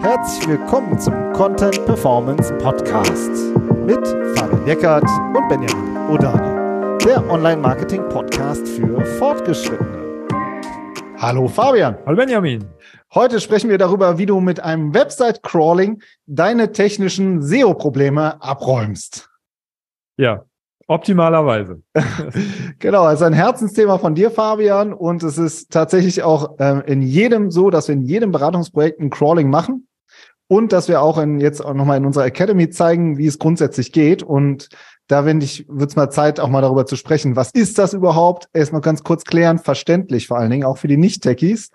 Herzlich willkommen zum Content Performance Podcast mit Fabian Eckert und Benjamin Odani, der Online-Marketing-Podcast für Fortgeschrittene. Hallo Fabian. Hallo Benjamin. Heute sprechen wir darüber, wie du mit einem Website-Crawling deine technischen SEO-Probleme abräumst. Ja, optimalerweise. genau, es ist ein Herzensthema von dir, Fabian, und es ist tatsächlich auch äh, in jedem so, dass wir in jedem Beratungsprojekt ein Crawling machen und dass wir auch in, jetzt auch nochmal in unserer Academy zeigen, wie es grundsätzlich geht. Und da finde ich, wird es mal Zeit, auch mal darüber zu sprechen. Was ist das überhaupt? Erstmal ganz kurz klären, verständlich vor allen Dingen, auch für die Nicht-Techies.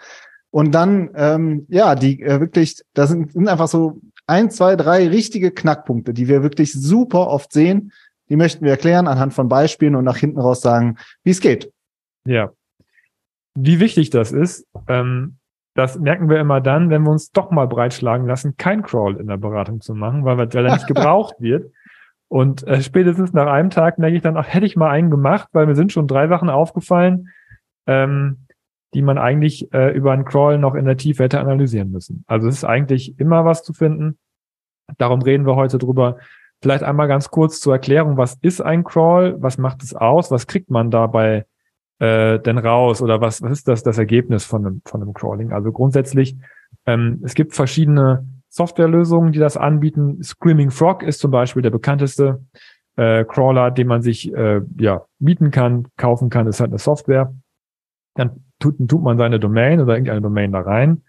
Und dann, ähm, ja, die äh, wirklich, das sind, sind einfach so ein, zwei, drei richtige Knackpunkte, die wir wirklich super oft sehen. Die möchten wir erklären anhand von Beispielen und nach hinten raus sagen, wie es geht. Ja. Wie wichtig das ist, ähm, das merken wir immer dann, wenn wir uns doch mal breitschlagen lassen, kein Crawl in der Beratung zu machen, weil, weil er nicht gebraucht wird. Und äh, spätestens nach einem Tag merke ich dann, ach, hätte ich mal einen gemacht, weil mir sind schon drei Sachen aufgefallen, ähm, die man eigentlich äh, über einen Crawl noch in der Tiefe hätte analysieren müssen. Also es ist eigentlich immer was zu finden. Darum reden wir heute drüber. Vielleicht einmal ganz kurz zur Erklärung, was ist ein Crawl? Was macht es aus? Was kriegt man dabei äh, denn raus oder was, was ist das, das Ergebnis von einem, von einem Crawling? Also grundsätzlich, ähm, es gibt verschiedene Softwarelösungen, die das anbieten. Screaming Frog ist zum Beispiel der bekannteste äh, Crawler, den man sich äh, ja mieten kann, kaufen kann, ist halt eine Software. Dann tut, tut man seine Domain oder irgendeine Domain da rein,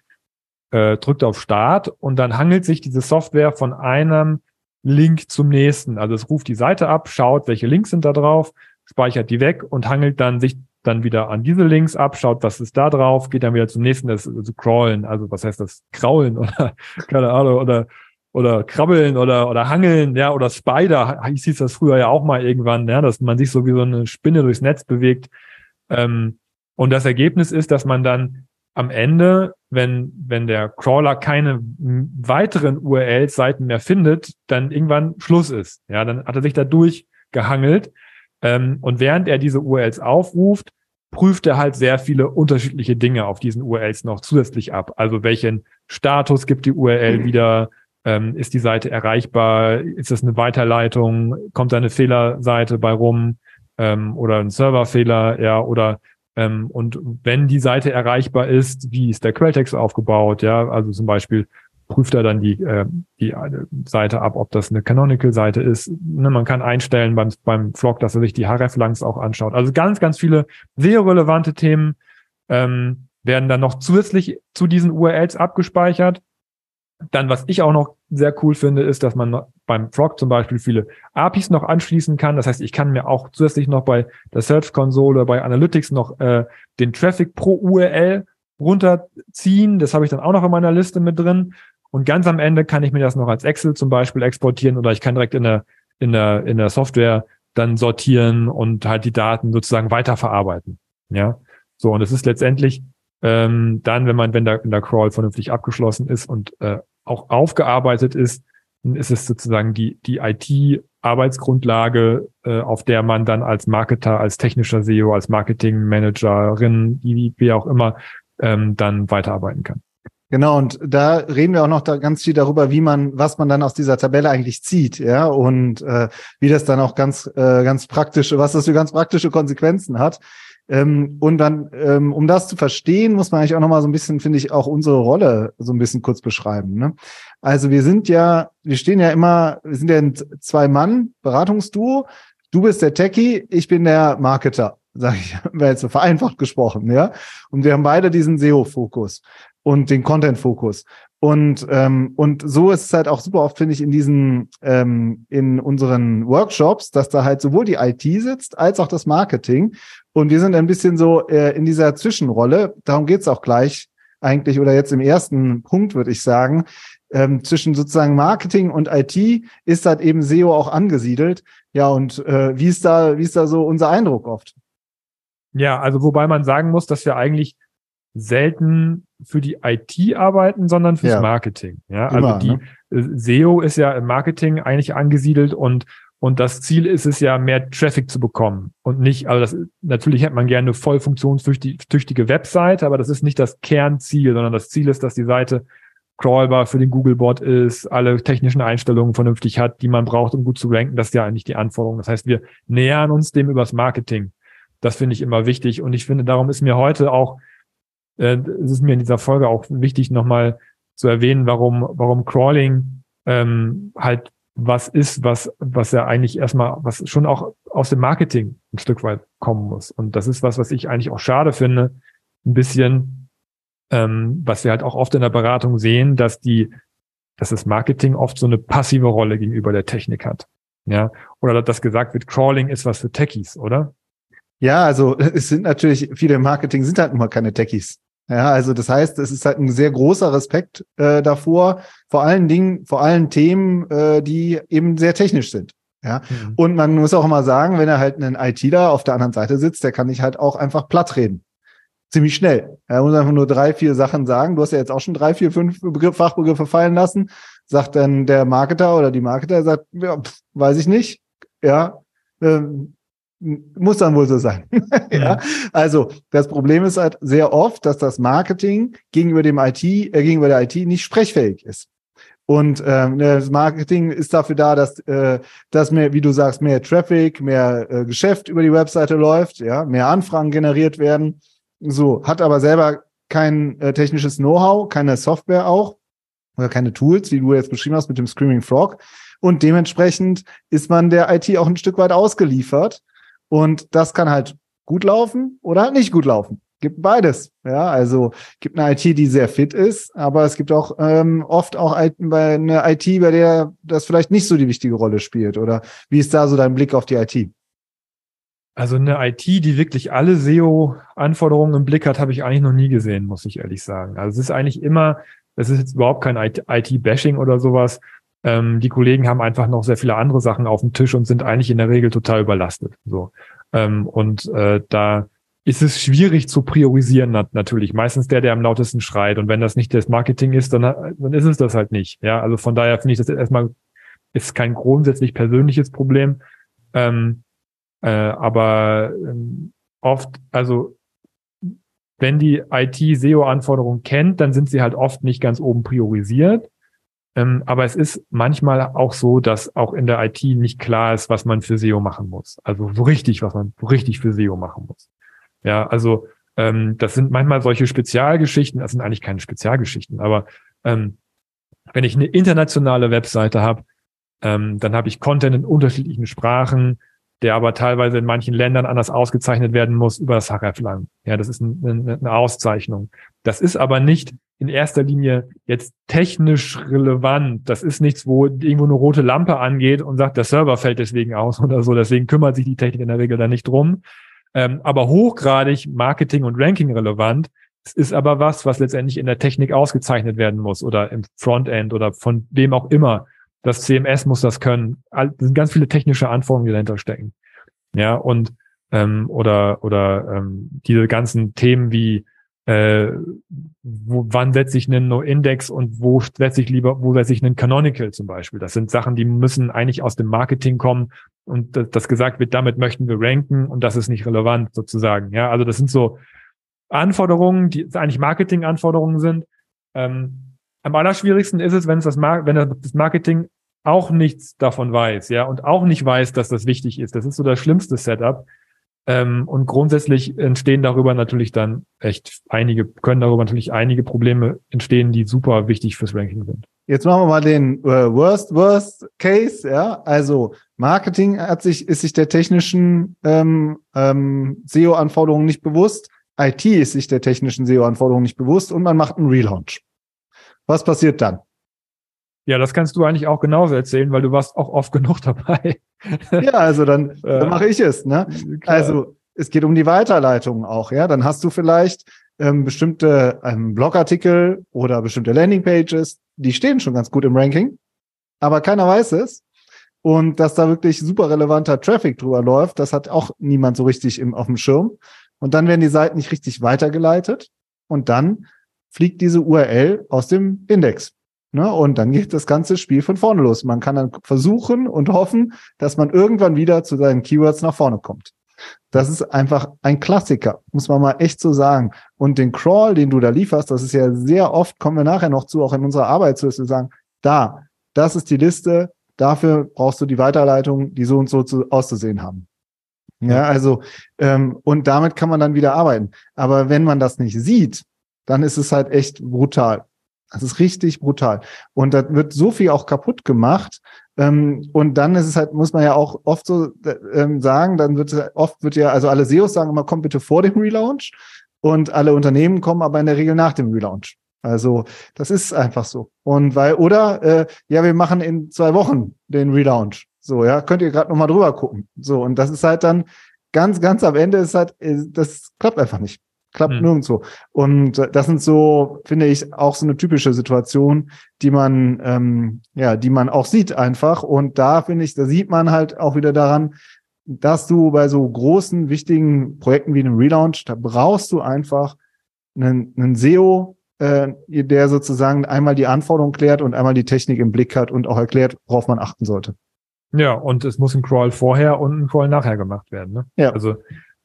äh, drückt auf Start und dann hangelt sich diese Software von einem Link zum nächsten. Also es ruft die Seite ab, schaut, welche Links sind da drauf, speichert die weg und hangelt dann sich dann wieder an diese Links ab, schaut, was ist da drauf, geht dann wieder zum nächsten, das also crawlen, also was heißt das, kraulen oder keine Ahnung, oder oder krabbeln oder oder hangeln, ja, oder Spider, ich hieß das früher ja auch mal irgendwann, ja, dass man sich so wie so eine Spinne durchs Netz bewegt. Ähm, und das Ergebnis ist, dass man dann am Ende, wenn, wenn der Crawler keine weiteren URL-Seiten mehr findet, dann irgendwann Schluss ist. Ja, dann hat er sich da durchgehangelt. Ähm, und während er diese URLs aufruft, prüft er halt sehr viele unterschiedliche Dinge auf diesen URLs noch zusätzlich ab. Also welchen Status gibt die URL mhm. wieder? Ähm, ist die Seite erreichbar? Ist das eine Weiterleitung? Kommt da eine Fehlerseite bei rum? Ähm, oder ein Serverfehler? Ja, oder ähm, und wenn die Seite erreichbar ist, wie ist der Quelltext aufgebaut? Ja, also zum Beispiel prüft er dann die, äh, die Seite ab, ob das eine Canonical-Seite ist. Ne, man kann einstellen beim, beim Vlog, dass er sich die href-Langs auch anschaut. Also ganz, ganz viele SEO-relevante Themen ähm, werden dann noch zusätzlich zu diesen URLs abgespeichert. Dann, was ich auch noch sehr cool finde, ist, dass man beim Frog zum Beispiel viele APIs noch anschließen kann. Das heißt, ich kann mir auch zusätzlich noch bei der Search Console, bei Analytics noch äh, den Traffic pro URL runterziehen. Das habe ich dann auch noch in meiner Liste mit drin. Und ganz am Ende kann ich mir das noch als Excel zum Beispiel exportieren oder ich kann direkt in der, in der, in der Software dann sortieren und halt die Daten sozusagen weiterverarbeiten. Ja. So, und es ist letztendlich ähm, dann, wenn man, wenn der, wenn der Crawl vernünftig abgeschlossen ist und äh, auch aufgearbeitet ist, dann ist es sozusagen die, die IT-Arbeitsgrundlage, äh, auf der man dann als Marketer, als technischer SEO, als Marketingmanagerin, wie, wie auch immer, ähm, dann weiterarbeiten kann. Genau, und da reden wir auch noch da ganz viel darüber, wie man, was man dann aus dieser Tabelle eigentlich zieht, ja, und äh, wie das dann auch ganz, äh, ganz praktische, was das für ganz praktische Konsequenzen hat. Ähm, und dann, ähm, um das zu verstehen, muss man eigentlich auch nochmal so ein bisschen, finde ich, auch unsere Rolle so ein bisschen kurz beschreiben. Ne? Also wir sind ja, wir stehen ja immer, wir sind ja ein Zwei-Mann-Beratungsduo. Du bist der Techie, ich bin der Marketer, sage ich, jetzt so vereinfacht gesprochen, ja. Und wir haben beide diesen SEO-Fokus und den Content-Fokus. Und, ähm, und so ist es halt auch super oft, finde ich, in diesen, ähm, in unseren Workshops, dass da halt sowohl die IT sitzt, als auch das Marketing. Und wir sind ein bisschen so äh, in dieser Zwischenrolle. Darum geht's auch gleich eigentlich, oder jetzt im ersten Punkt, würde ich sagen. Ähm, zwischen sozusagen Marketing und IT ist halt eben SEO auch angesiedelt. Ja, und äh, wie ist da, wie ist da so unser Eindruck oft? Ja, also wobei man sagen muss, dass wir eigentlich selten für die IT arbeiten, sondern fürs ja. Marketing. Ja, also Immer, die ne? SEO ist ja im Marketing eigentlich angesiedelt und Und das Ziel ist es ja, mehr Traffic zu bekommen und nicht, also das, natürlich hat man gerne eine voll funktionstüchtige Webseite, aber das ist nicht das Kernziel, sondern das Ziel ist, dass die Seite crawlbar für den Googlebot ist, alle technischen Einstellungen vernünftig hat, die man braucht, um gut zu ranken. Das ist ja eigentlich die Anforderung. Das heißt, wir nähern uns dem übers Marketing. Das finde ich immer wichtig. Und ich finde, darum ist mir heute auch, äh, es ist mir in dieser Folge auch wichtig, nochmal zu erwähnen, warum, warum Crawling ähm, halt was ist, was, was ja eigentlich erstmal, was schon auch aus dem Marketing ein Stück weit kommen muss. Und das ist was, was ich eigentlich auch schade finde, ein bisschen, ähm, was wir halt auch oft in der Beratung sehen, dass die, dass das Marketing oft so eine passive Rolle gegenüber der Technik hat. Ja, oder dass gesagt wird, Crawling ist was für Techies, oder? Ja, also es sind natürlich, viele im Marketing sind halt immer keine Techies. Ja, also das heißt, es ist halt ein sehr großer Respekt äh, davor, vor allen Dingen, vor allen Themen, äh, die eben sehr technisch sind. Ja, mhm. und man muss auch immer sagen, wenn er halt einen ITler auf der anderen Seite sitzt, der kann nicht halt auch einfach platt reden. Ziemlich schnell. Er muss einfach nur drei, vier Sachen sagen. Du hast ja jetzt auch schon drei, vier, fünf Begriff, Fachbegriffe fallen lassen. Sagt dann der Marketer oder die Marketer, sagt, ja, pff, weiß ich nicht. Ja, ähm, muss dann wohl so sein. ja. Also das Problem ist halt sehr oft, dass das Marketing gegenüber dem IT, äh, gegenüber der IT nicht sprechfähig ist. Und ähm, das Marketing ist dafür da, dass, äh, dass mehr, wie du sagst, mehr Traffic, mehr äh, Geschäft über die Webseite läuft, ja, mehr Anfragen generiert werden. So, hat aber selber kein äh, technisches Know-how, keine Software auch oder keine Tools, wie du jetzt beschrieben hast mit dem Screaming Frog. Und dementsprechend ist man der IT auch ein Stück weit ausgeliefert. Und das kann halt gut laufen oder halt nicht gut laufen. Gibt beides. Ja, also gibt eine IT, die sehr fit ist, aber es gibt auch ähm, oft auch eine IT, bei der das vielleicht nicht so die wichtige Rolle spielt. Oder wie ist da so dein Blick auf die IT? Also eine IT, die wirklich alle SEO-Anforderungen im Blick hat, habe ich eigentlich noch nie gesehen, muss ich ehrlich sagen. Also es ist eigentlich immer, es ist jetzt überhaupt kein IT-Bashing oder sowas. Ähm, die Kollegen haben einfach noch sehr viele andere Sachen auf dem Tisch und sind eigentlich in der Regel total überlastet. So. Ähm, und äh, da ist es schwierig zu priorisieren nat natürlich. Meistens der, der am lautesten schreit. Und wenn das nicht das Marketing ist, dann, dann ist es das halt nicht. Ja, also von daher finde ich das erstmal ist kein grundsätzlich persönliches Problem. Ähm, äh, aber ähm, oft, also wenn die IT SEO-Anforderungen kennt, dann sind sie halt oft nicht ganz oben priorisiert. Ähm, aber es ist manchmal auch so, dass auch in der IT nicht klar ist, was man für SEO machen muss. Also so richtig, was man so richtig für SEO machen muss. Ja, also ähm, das sind manchmal solche Spezialgeschichten, das sind eigentlich keine Spezialgeschichten, aber ähm, wenn ich eine internationale Webseite habe, ähm, dann habe ich Content in unterschiedlichen Sprachen, der aber teilweise in manchen Ländern anders ausgezeichnet werden muss über das HRF-Lang. Ja, das ist eine, eine Auszeichnung. Das ist aber nicht in erster Linie jetzt technisch relevant. Das ist nichts, wo irgendwo eine rote Lampe angeht und sagt, der Server fällt deswegen aus oder so. Deswegen kümmert sich die Technik in der Regel da nicht drum. Ähm, aber hochgradig Marketing- und Ranking relevant. Es ist aber was, was letztendlich in der Technik ausgezeichnet werden muss oder im Frontend oder von wem auch immer. Das CMS muss das können. Es sind ganz viele technische Anforderungen, die dahinter stecken. Ja, und ähm, oder oder ähm, diese ganzen Themen wie äh, wo, wann setze ich einen No-Index und wo setze ich lieber, wo setze ich einen Canonical zum Beispiel. Das sind Sachen, die müssen eigentlich aus dem Marketing kommen und das, das gesagt wird, damit möchten wir ranken und das ist nicht relevant sozusagen. Ja, also das sind so Anforderungen, die eigentlich Marketing-Anforderungen sind. Ähm, am allerschwierigsten ist es, wenn es das, Mar wenn das Marketing auch nichts davon weiß, ja, und auch nicht weiß, dass das wichtig ist. Das ist so das schlimmste Setup, ähm, und grundsätzlich entstehen darüber natürlich dann echt einige, können darüber natürlich einige Probleme entstehen, die super wichtig fürs Ranking sind. Jetzt machen wir mal den äh, Worst Worst Case, ja. Also Marketing hat sich ist sich der technischen ähm, ähm, SEO-Anforderungen nicht bewusst, IT ist sich der technischen SEO-Anforderungen nicht bewusst und man macht einen Relaunch. Was passiert dann? Ja, das kannst du eigentlich auch genauso erzählen, weil du warst auch oft genug dabei. Ja, also dann, dann mache ich es. Ne? Klar. Also es geht um die Weiterleitung auch. Ja, dann hast du vielleicht ähm, bestimmte ähm, Blogartikel oder bestimmte Landingpages, die stehen schon ganz gut im Ranking, aber keiner weiß es. Und dass da wirklich super relevanter Traffic drüber läuft, das hat auch niemand so richtig im, auf dem Schirm. Und dann werden die Seiten nicht richtig weitergeleitet und dann fliegt diese URL aus dem Index. Ne? Und dann geht das ganze Spiel von vorne los. Man kann dann versuchen und hoffen, dass man irgendwann wieder zu seinen Keywords nach vorne kommt. Das ist einfach ein Klassiker, muss man mal echt so sagen. Und den Crawl, den du da lieferst, das ist ja sehr oft, kommen wir nachher noch zu, auch in unserer Arbeit zu, dass wir sagen, da, das ist die Liste, dafür brauchst du die Weiterleitung, die so und so zu, auszusehen haben. Ja, also, ähm, und damit kann man dann wieder arbeiten. Aber wenn man das nicht sieht, dann ist es halt echt brutal. Das ist richtig brutal. Und da wird so viel auch kaputt gemacht. Ähm, und dann ist es halt, muss man ja auch oft so ähm, sagen, dann wird oft wird ja, also alle SEOs sagen immer, komm bitte vor dem Relaunch. Und alle Unternehmen kommen aber in der Regel nach dem Relaunch. Also das ist einfach so. Und weil, oder äh, ja, wir machen in zwei Wochen den Relaunch. So, ja, könnt ihr gerade nochmal drüber gucken. So, und das ist halt dann ganz, ganz am Ende ist halt, äh, das klappt einfach nicht. Klappt hm. nirgendwo. Und das sind so, finde ich, auch so eine typische Situation, die man, ähm, ja, die man auch sieht einfach. Und da finde ich, da sieht man halt auch wieder daran, dass du bei so großen, wichtigen Projekten wie einem Relaunch, da brauchst du einfach einen, einen SEO, äh, der sozusagen einmal die Anforderungen klärt und einmal die Technik im Blick hat und auch erklärt, worauf man achten sollte. Ja, und es muss ein Crawl vorher und ein Crawl nachher gemacht werden. Ne? Ja. Also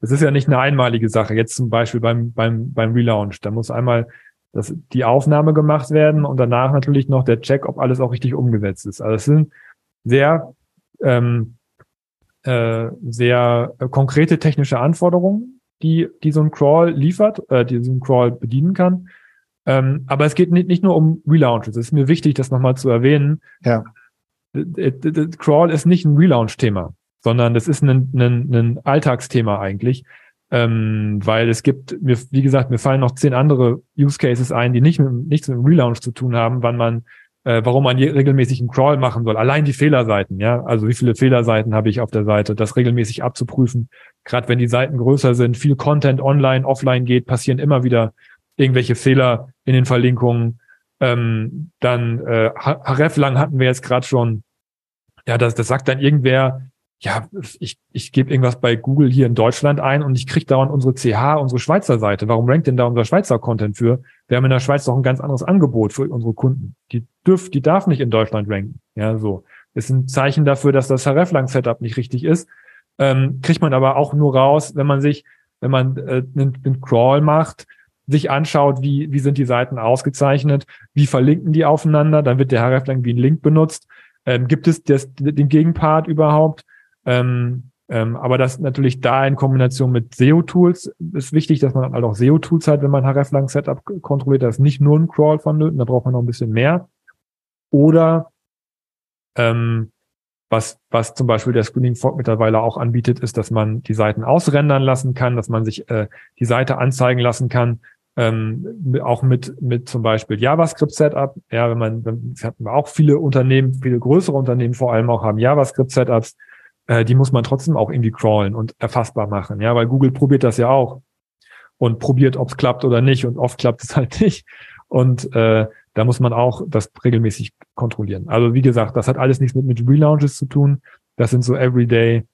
es ist ja nicht eine einmalige Sache. Jetzt zum Beispiel beim, beim, beim Relaunch. Da muss einmal das, die Aufnahme gemacht werden und danach natürlich noch der Check, ob alles auch richtig umgesetzt ist. Also es sind sehr, ähm, äh, sehr konkrete technische Anforderungen, die, die so ein Crawl liefert, äh, die so ein Crawl bedienen kann. Ähm, aber es geht nicht, nicht nur um Relaunches. Es ist mir wichtig, das nochmal zu erwähnen. Ja. Crawl ist nicht ein Relaunch-Thema, sondern das ist ein, ein, ein Alltagsthema eigentlich. Ähm, weil es gibt, mir, wie gesagt, mir fallen noch zehn andere Use Cases ein, die nicht mit, nichts mit dem Relaunch zu tun haben, wann man, äh, warum man regelmäßig einen Crawl machen soll. Allein die Fehlerseiten, ja, also wie viele Fehlerseiten habe ich auf der Seite, das regelmäßig abzuprüfen. Gerade wenn die Seiten größer sind, viel Content online, offline geht, passieren immer wieder irgendwelche Fehler in den Verlinkungen. Ähm, dann äh, Href lang hatten wir jetzt gerade schon. Ja, das, das sagt dann irgendwer, ja, ich, ich gebe irgendwas bei Google hier in Deutschland ein und ich kriege dauernd unsere CH, unsere Schweizer Seite. Warum rankt denn da unser Schweizer Content für? Wir haben in der Schweiz doch ein ganz anderes Angebot für unsere Kunden. Die dürft, die darf nicht in Deutschland ranken. Ja, so. Ist ein Zeichen dafür, dass das Href-Lang-Setup nicht richtig ist. Ähm, kriegt man aber auch nur raus, wenn man sich, wenn man äh, einen, einen Crawl macht, sich anschaut, wie, wie sind die Seiten ausgezeichnet, wie verlinken die aufeinander, dann wird der hreflang wie ein Link benutzt. Ähm, gibt es das, den Gegenpart überhaupt? Ähm, ähm, aber das natürlich da in Kombination mit SEO-Tools ist wichtig, dass man halt auch SEO-Tools hat, wenn man hreflang-Setup kontrolliert. Das ist nicht nur ein Crawl vonnöten, da braucht man noch ein bisschen mehr. Oder ähm, was, was zum Beispiel der Screening Fork mittlerweile auch anbietet, ist, dass man die Seiten ausrendern lassen kann, dass man sich äh, die Seite anzeigen lassen kann, ähm, auch mit, mit zum Beispiel JavaScript-Setup. Ja, wenn man, wenn, hatten wir auch viele Unternehmen, viele größere Unternehmen vor allem auch haben JavaScript-Setups, äh, die muss man trotzdem auch irgendwie crawlen und erfassbar machen. Ja, weil Google probiert das ja auch und probiert, ob es klappt oder nicht und oft klappt es halt nicht. Und äh, da muss man auch das regelmäßig kontrollieren. Also wie gesagt, das hat alles nichts mit, mit Relaunches zu tun. Das sind so everyday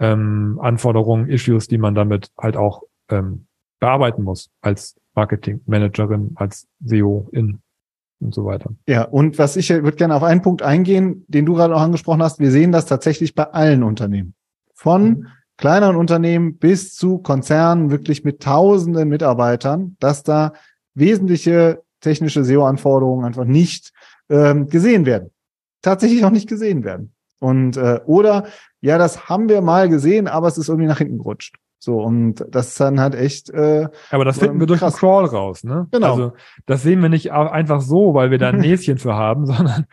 ähm, Anforderungen, Issues, die man damit halt auch ähm, bearbeiten muss als Marketingmanagerin, als SEO in und so weiter. Ja, und was ich würde gerne auf einen Punkt eingehen, den du gerade auch angesprochen hast. Wir sehen das tatsächlich bei allen Unternehmen. Von mhm. kleineren Unternehmen bis zu Konzernen, wirklich mit tausenden Mitarbeitern, dass da wesentliche technische SEO-Anforderungen einfach nicht ähm, gesehen werden. Tatsächlich auch nicht gesehen werden. Und äh, oder ja, das haben wir mal gesehen, aber es ist irgendwie nach hinten gerutscht. So, und das ist dann halt echt. Äh, Aber das finden wir durch krass. den Crawl raus, ne? Genau. Also das sehen wir nicht einfach so, weil wir da ein Näschen für haben, sondern,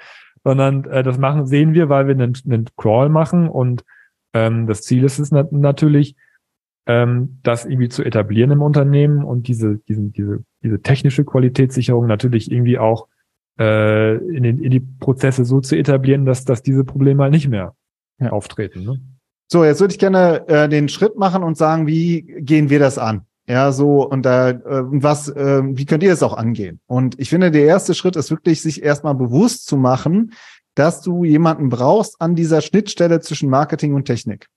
sondern äh, das machen, sehen wir, weil wir einen, einen Crawl machen und ähm, das Ziel ist es nat natürlich, ähm, das irgendwie zu etablieren im Unternehmen und diese, diesen, diese, diese technische Qualitätssicherung natürlich irgendwie auch äh, in, den, in die Prozesse so zu etablieren, dass, dass diese Probleme halt nicht mehr ja. auftreten. Ne? So, jetzt würde ich gerne äh, den Schritt machen und sagen, wie gehen wir das an? Ja, so und da äh, was, äh, wie könnt ihr das auch angehen? Und ich finde, der erste Schritt ist wirklich, sich erstmal bewusst zu machen, dass du jemanden brauchst an dieser Schnittstelle zwischen Marketing und Technik.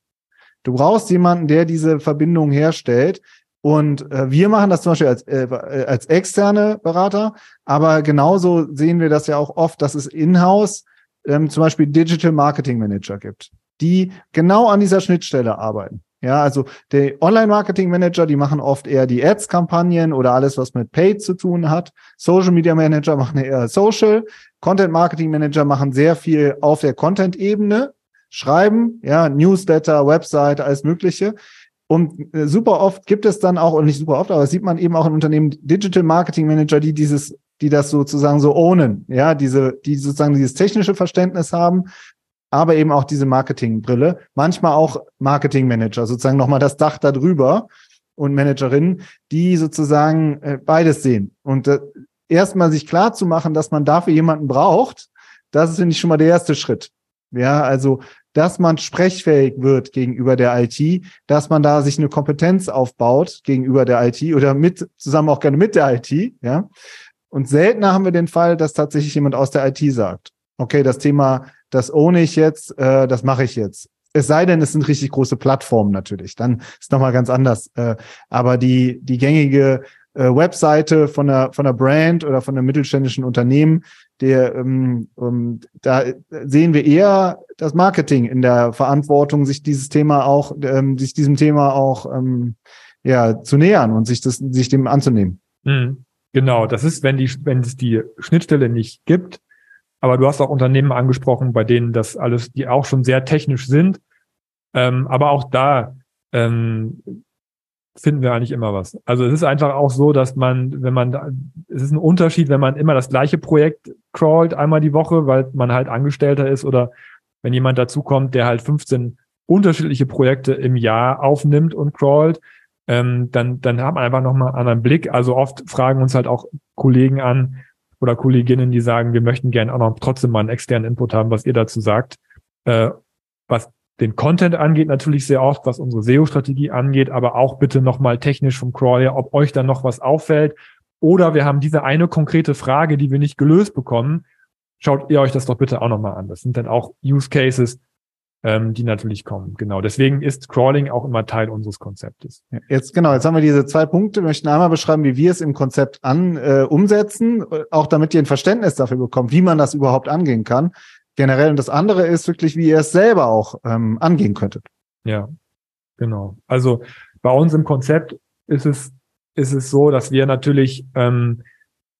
Du brauchst jemanden, der diese Verbindung herstellt, Und äh, wir machen das zum Beispiel als, äh, als externe Berater, aber genauso sehen wir das ja auch oft, dass es in-house ähm, zum Beispiel Digital Marketing Manager gibt, die genau an dieser Schnittstelle arbeiten. Ja, also der Online-Marketing-Manager, die machen oft eher die Ads-Kampagnen oder alles, was mit Paid zu tun hat. Social Media Manager machen eher Social. Content-Marketing-Manager machen sehr viel auf der Content-Ebene, schreiben, ja, Newsletter, Website, alles Mögliche. Und äh, super oft gibt es dann auch, und nicht super oft, aber sieht man eben auch in Unternehmen Digital Marketing Manager, die dieses, die das sozusagen so ownen, ja, diese, die sozusagen dieses technische Verständnis haben aber eben auch diese Marketingbrille. Manchmal auch Marketingmanager, sozusagen nochmal das Dach darüber und Managerinnen, die sozusagen äh, beides sehen. Und äh, erstmal sich klar zu machen, dass man dafür jemanden braucht, das ist, finde ich, schon mal der erste Schritt. Ja, also, dass man sprechfähig wird gegenüber der IT, dass man da sich eine Kompetenz aufbaut gegenüber der IT oder mit, zusammen auch gerne mit der IT, ja. Und seltener haben wir den Fall, dass tatsächlich jemand aus der IT sagt, okay, das Thema das ohne ich jetzt, äh, das mache ich jetzt. Es sei denn, es sind richtig große Plattformen natürlich, dann ist nochmal ganz anders. Äh, aber die, die gängige äh, Webseite von der, von der Brand oder von einem mittelständischen Unternehmen, der, ähm, ähm, da sehen wir eher das Marketing in der Verantwortung, sich dieses Thema auch, ähm, sich diesem Thema auch ähm, ja, zu nähern und sich das, sich dem anzunehmen. Mhm. Genau, das ist, wenn die, wenn es die Schnittstelle nicht gibt, aber du hast auch Unternehmen angesprochen, bei denen das alles, die auch schon sehr technisch sind. Ähm, aber auch da ähm, finden wir eigentlich immer was. Also es ist einfach auch so, dass man, wenn man, da, es ist ein Unterschied, wenn man immer das gleiche Projekt crawlt einmal die Woche, weil man halt Angestellter ist oder wenn jemand dazukommt, der halt 15 unterschiedliche Projekte im Jahr aufnimmt und crawlt, ähm, dann, dann hat man einfach nochmal einen anderen Blick. Also oft fragen uns halt auch Kollegen an, oder Kolleginnen, die sagen, wir möchten gerne auch noch trotzdem mal einen externen Input haben, was ihr dazu sagt. Äh, was den Content angeht, natürlich sehr oft, was unsere SEO-Strategie angeht, aber auch bitte nochmal technisch vom Crawler, ob euch dann noch was auffällt. Oder wir haben diese eine konkrete Frage, die wir nicht gelöst bekommen. Schaut ihr euch das doch bitte auch nochmal an. Das sind dann auch Use Cases, ähm, die natürlich kommen. Genau. Deswegen ist Crawling auch immer Teil unseres Konzeptes. Jetzt genau, jetzt haben wir diese zwei Punkte. Wir möchten einmal beschreiben, wie wir es im Konzept an äh, umsetzen, auch damit ihr ein Verständnis dafür bekommt, wie man das überhaupt angehen kann. Generell. Und das andere ist wirklich, wie ihr es selber auch ähm, angehen könntet. Ja, genau. Also bei uns im Konzept ist es ist es so, dass wir natürlich ähm,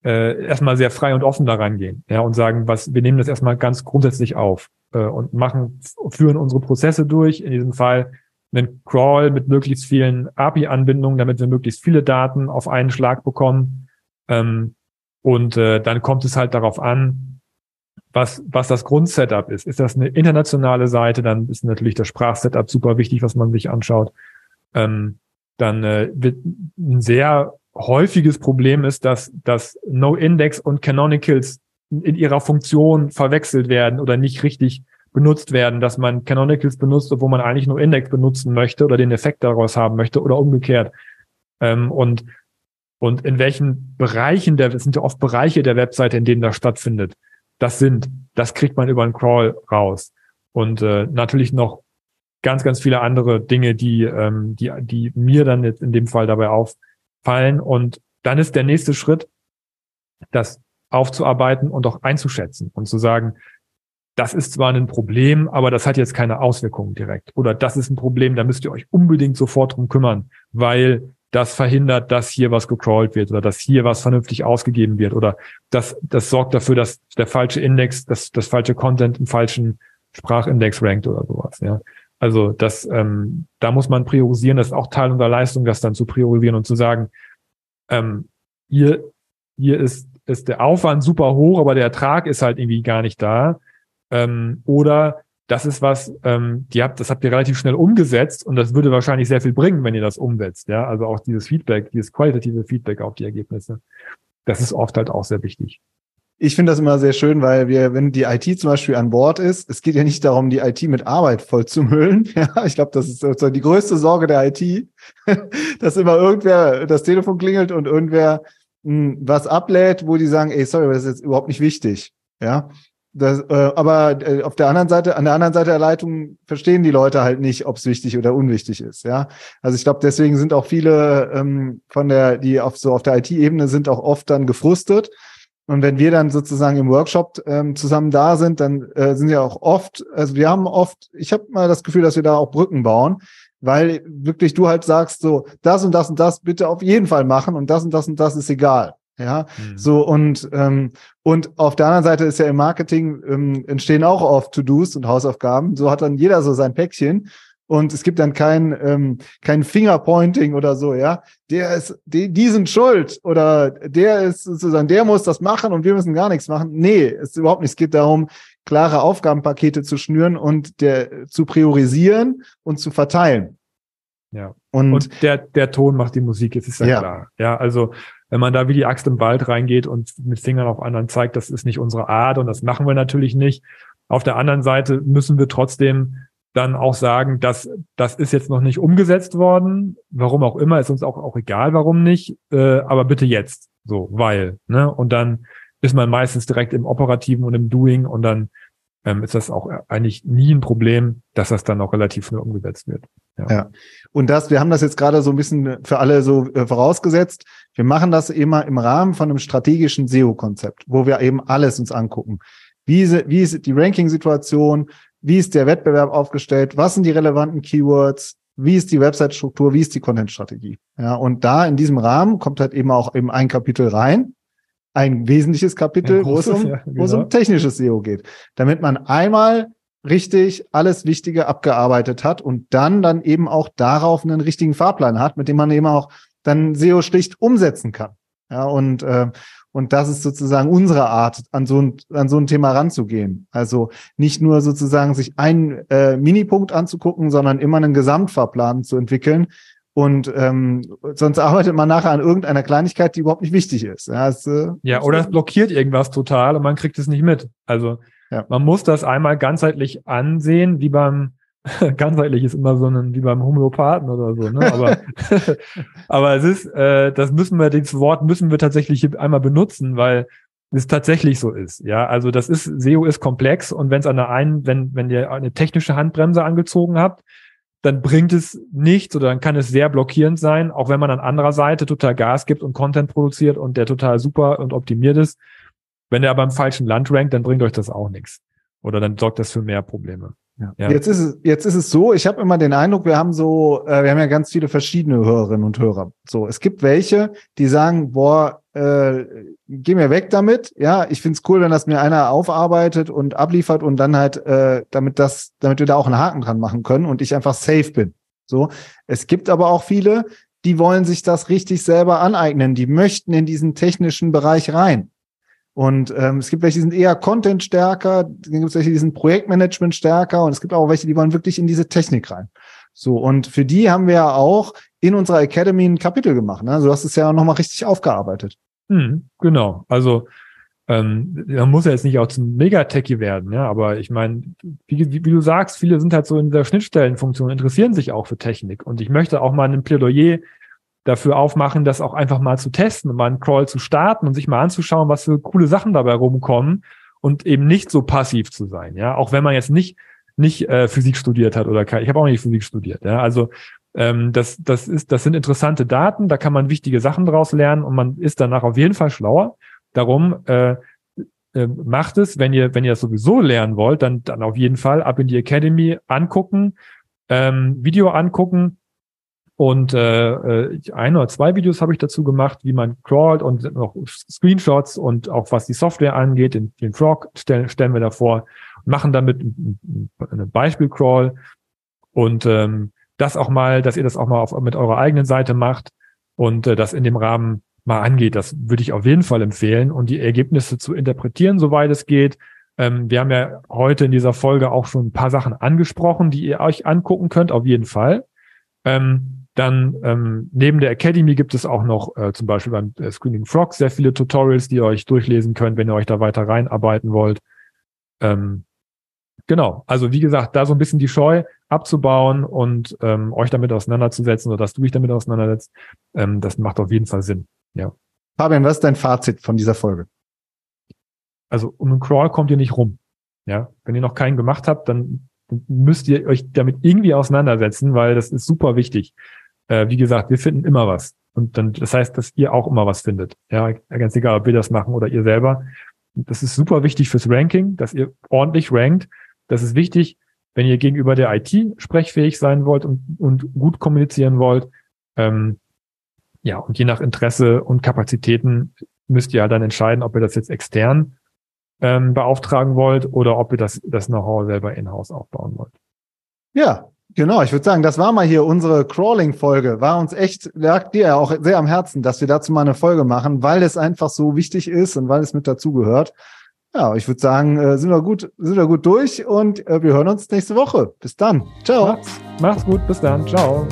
äh, erstmal sehr frei und offen da reingehen, ja, und sagen, was wir nehmen das erstmal ganz grundsätzlich auf äh, und machen, führen unsere Prozesse durch. In diesem Fall einen Crawl mit möglichst vielen API-Anbindungen, damit wir möglichst viele Daten auf einen Schlag bekommen. Ähm, und äh, dann kommt es halt darauf an, was, was das Grundsetup ist. Ist das eine internationale Seite, dann ist natürlich das Sprachsetup super wichtig, was man sich anschaut. Ähm, dann äh, wird ein sehr häufiges Problem ist, dass, dass No-Index und Canonicals in ihrer Funktion verwechselt werden oder nicht richtig benutzt werden, dass man Canonicals benutzt, obwohl man eigentlich nur Index benutzen möchte oder den Effekt daraus haben möchte oder umgekehrt. Ähm, und, und in welchen Bereichen der, es sind ja oft Bereiche der Webseite, in denen das stattfindet. Das sind, das kriegt man über einen Crawl raus. Und äh, natürlich noch ganz, ganz viele andere Dinge, die, ähm, die, die mir dann jetzt in dem Fall dabei auffallen. Und dann ist der nächste Schritt, dass aufzuarbeiten und auch einzuschätzen und zu sagen, das ist zwar ein Problem, aber das hat jetzt keine Auswirkungen direkt. Oder das ist ein Problem, da müsst ihr euch unbedingt sofort drum kümmern, weil das verhindert, dass hier was gecrawlt wird oder dass hier was vernünftig ausgegeben wird oder das, das sorgt dafür, dass der falsche Index, dass das falsche Content im falschen Sprachindex rankt oder sowas. Ja. Also das, ähm, da muss man priorisieren. Das ist auch Teil unserer Leistung, das dann zu priorisieren und zu sagen, ähm, hier, hier ist ist der Aufwand super hoch, aber der Ertrag ist halt irgendwie gar nicht da. Ähm, oder das ist was, ähm, die habt, das habt ihr relativ schnell umgesetzt und das würde wahrscheinlich sehr viel bringen, wenn ihr das umsetzt. Ja, also auch dieses Feedback, dieses qualitative Feedback auf die Ergebnisse. Das ist oft halt auch sehr wichtig. Ich finde das immer sehr schön, weil wir, wenn die IT zum Beispiel an Bord ist, es geht ja nicht darum, die IT mit Arbeit voll zu müllen. Ja, ich glaube, das ist sozusagen die größte Sorge der IT, dass immer irgendwer das Telefon klingelt und irgendwer was ablädt, wo die sagen, ey, sorry, das ist jetzt überhaupt nicht wichtig. Ja. Das, äh, aber äh, auf der anderen Seite, an der anderen Seite der Leitung verstehen die Leute halt nicht, ob es wichtig oder unwichtig ist. Ja, also ich glaube, deswegen sind auch viele ähm, von der, die auf so auf der IT-Ebene sind auch oft dann gefrustet. Und wenn wir dann sozusagen im Workshop ähm, zusammen da sind, dann äh, sind ja auch oft, also wir haben oft, ich habe mal das Gefühl, dass wir da auch Brücken bauen, weil wirklich du halt sagst so, das und das und das bitte auf jeden Fall machen und das und das und das ist egal. Ja, mhm. so und ähm, und auf der anderen Seite ist ja im Marketing ähm, entstehen auch oft To-Dos und Hausaufgaben. So hat dann jeder so sein Päckchen und es gibt dann kein ähm, kein Fingerpointing oder so. Ja, der ist die, die sind schuld oder der ist sozusagen der muss das machen und wir müssen gar nichts machen. Nee, ist überhaupt nicht. Es geht darum klare Aufgabenpakete zu schnüren und der zu priorisieren und zu verteilen. Ja. Und, und der der Ton macht die Musik. Es ist ja, ja klar. Ja, also wenn man da wie die Axt im Wald reingeht und mit Fingern auf anderen zeigt, das ist nicht unsere Art und das machen wir natürlich nicht. Auf der anderen Seite müssen wir trotzdem dann auch sagen, dass das ist jetzt noch nicht umgesetzt worden. Warum auch immer, ist uns auch, auch egal, warum nicht. Äh, aber bitte jetzt. So, weil. Ne? Und dann ist man meistens direkt im Operativen und im Doing und dann ähm, ist das auch eigentlich nie ein Problem, dass das dann auch relativ schnell umgesetzt wird. Ja. ja. Und das, wir haben das jetzt gerade so ein bisschen für alle so äh, vorausgesetzt. Wir machen das immer im Rahmen von einem strategischen SEO-Konzept, wo wir eben alles uns angucken. Wie ist, wie ist die Ranking-Situation? Wie ist der Wettbewerb aufgestellt? Was sind die relevanten Keywords? Wie ist die Website-Struktur? Wie ist die Content-Strategie? Ja, und da in diesem Rahmen kommt halt eben auch eben ein Kapitel rein, ein wesentliches Kapitel, wo, es um, ja, genau. wo es um technisches SEO geht, damit man einmal richtig alles Wichtige abgearbeitet hat und dann dann eben auch darauf einen richtigen Fahrplan hat, mit dem man eben auch dann SEO schlicht umsetzen kann. Ja, und, äh, und das ist sozusagen unsere Art, an so ein, an so ein Thema ranzugehen. Also nicht nur sozusagen sich einen äh, Minipunkt anzugucken, sondern immer einen Gesamtfahrplan zu entwickeln, und ähm, sonst arbeitet man nachher an irgendeiner Kleinigkeit, die überhaupt nicht wichtig ist. Ja, es, äh, ja oder es blockiert irgendwas total und man kriegt es nicht mit. Also ja. man muss das einmal ganzheitlich ansehen, wie beim ganzheitlich ist immer so ein wie beim Homöopathen oder so. Ne? Aber aber es ist, äh, das müssen wir, das Wort müssen wir tatsächlich einmal benutzen, weil es tatsächlich so ist. Ja, also das ist SEO ist komplex und wenn es an der einen, wenn wenn ihr eine technische Handbremse angezogen habt, dann bringt es nichts oder dann kann es sehr blockierend sein, auch wenn man an anderer Seite total Gas gibt und Content produziert und der total super und optimiert ist. Wenn der aber im falschen Land rankt, dann bringt euch das auch nichts. Oder dann sorgt das für mehr Probleme. Ja. Jetzt ist es jetzt ist es so. Ich habe immer den Eindruck, wir haben so, äh, wir haben ja ganz viele verschiedene Hörerinnen und Hörer. So, es gibt welche, die sagen, boah, äh, geh mir weg damit. Ja, ich find's cool, wenn das mir einer aufarbeitet und abliefert und dann halt, äh, damit das, damit wir da auch einen Haken dran machen können und ich einfach safe bin. So, es gibt aber auch viele, die wollen sich das richtig selber aneignen. Die möchten in diesen technischen Bereich rein. Und ähm, es gibt welche, die sind eher Content stärker, dann gibt es welche, die sind Projektmanagement stärker und es gibt auch welche, die wollen wirklich in diese Technik rein. So, und für die haben wir ja auch in unserer Academy ein Kapitel gemacht. Ne? Also du hast es ja nochmal richtig aufgearbeitet. Hm, genau. Also ähm, man muss ja jetzt nicht auch zum Megatechie werden, ja, aber ich meine, wie, wie, wie, du sagst, viele sind halt so in der Schnittstellenfunktion, interessieren sich auch für Technik. Und ich möchte auch mal ein Plädoyer dafür aufmachen, das auch einfach mal zu testen und mal einen Crawl zu starten und sich mal anzuschauen, was für coole Sachen dabei rumkommen und eben nicht so passiv zu sein, ja, auch wenn man jetzt nicht nicht äh, Physik studiert hat oder kein, ich habe auch nicht Physik studiert, ja, also ähm, das das ist das sind interessante Daten, da kann man wichtige Sachen draus lernen und man ist danach auf jeden Fall schlauer. Darum äh, äh, macht es, wenn ihr wenn ihr das sowieso lernen wollt, dann dann auf jeden Fall ab in die Academy angucken, ähm, Video angucken und äh, äh, ein oder zwei Videos habe ich dazu gemacht, wie man crawlt und noch Screenshots und auch was die Software angeht, den, den Frog stellen, stellen wir davor, machen damit einen Beispiel-Crawl und ähm, das auch mal, dass ihr das auch mal auf, mit eurer eigenen Seite macht und äh, das in dem Rahmen mal angeht. Das würde ich auf jeden Fall empfehlen und die Ergebnisse zu interpretieren, soweit es geht. Ähm, wir haben ja heute in dieser Folge auch schon ein paar Sachen angesprochen, die ihr euch angucken könnt, auf jeden Fall. Ähm, dann ähm, neben der Academy gibt es auch noch äh, zum Beispiel beim äh, Screening Frog sehr viele Tutorials, die ihr euch durchlesen könnt, wenn ihr euch da weiter reinarbeiten wollt. Ähm, genau, also wie gesagt, da so ein bisschen die Scheu abzubauen und ähm, euch damit auseinanderzusetzen oder dass du dich damit auseinandersetzt, ähm, das macht auf jeden Fall Sinn. Ja. Fabian, was ist dein Fazit von dieser Folge? Also um einen Crawl kommt ihr nicht rum. Ja, wenn ihr noch keinen gemacht habt, dann müsst ihr euch damit irgendwie auseinandersetzen, weil das ist super wichtig. Äh, wie gesagt, wir finden immer was. Und dann, das heißt, dass ihr auch immer was findet. Ja, ganz egal, ob wir das machen oder ihr selber. Das ist super wichtig fürs Ranking, dass ihr ordentlich rankt. Das ist wichtig, wenn ihr gegenüber der IT sprechfähig sein wollt und, und gut kommunizieren wollt. Ähm, ja, und je nach Interesse und Kapazitäten müsst ihr dann entscheiden, ob ihr das jetzt extern ähm, beauftragen wollt oder ob ihr das, das Know-how selber in-house aufbauen wollt. Ja, genau. Ich würde sagen, das war mal hier unsere Crawling-Folge. War uns echt, lag dir ja auch sehr am Herzen, dass wir dazu mal eine Folge machen, weil es einfach so wichtig ist und weil es mit dazugehört. Ja, ich würde sagen, äh, sind wir gut, sind wir gut durch und äh, wir hören uns nächste Woche. Bis dann. Ciao. Macht's, macht's gut. Bis dann. Ciao.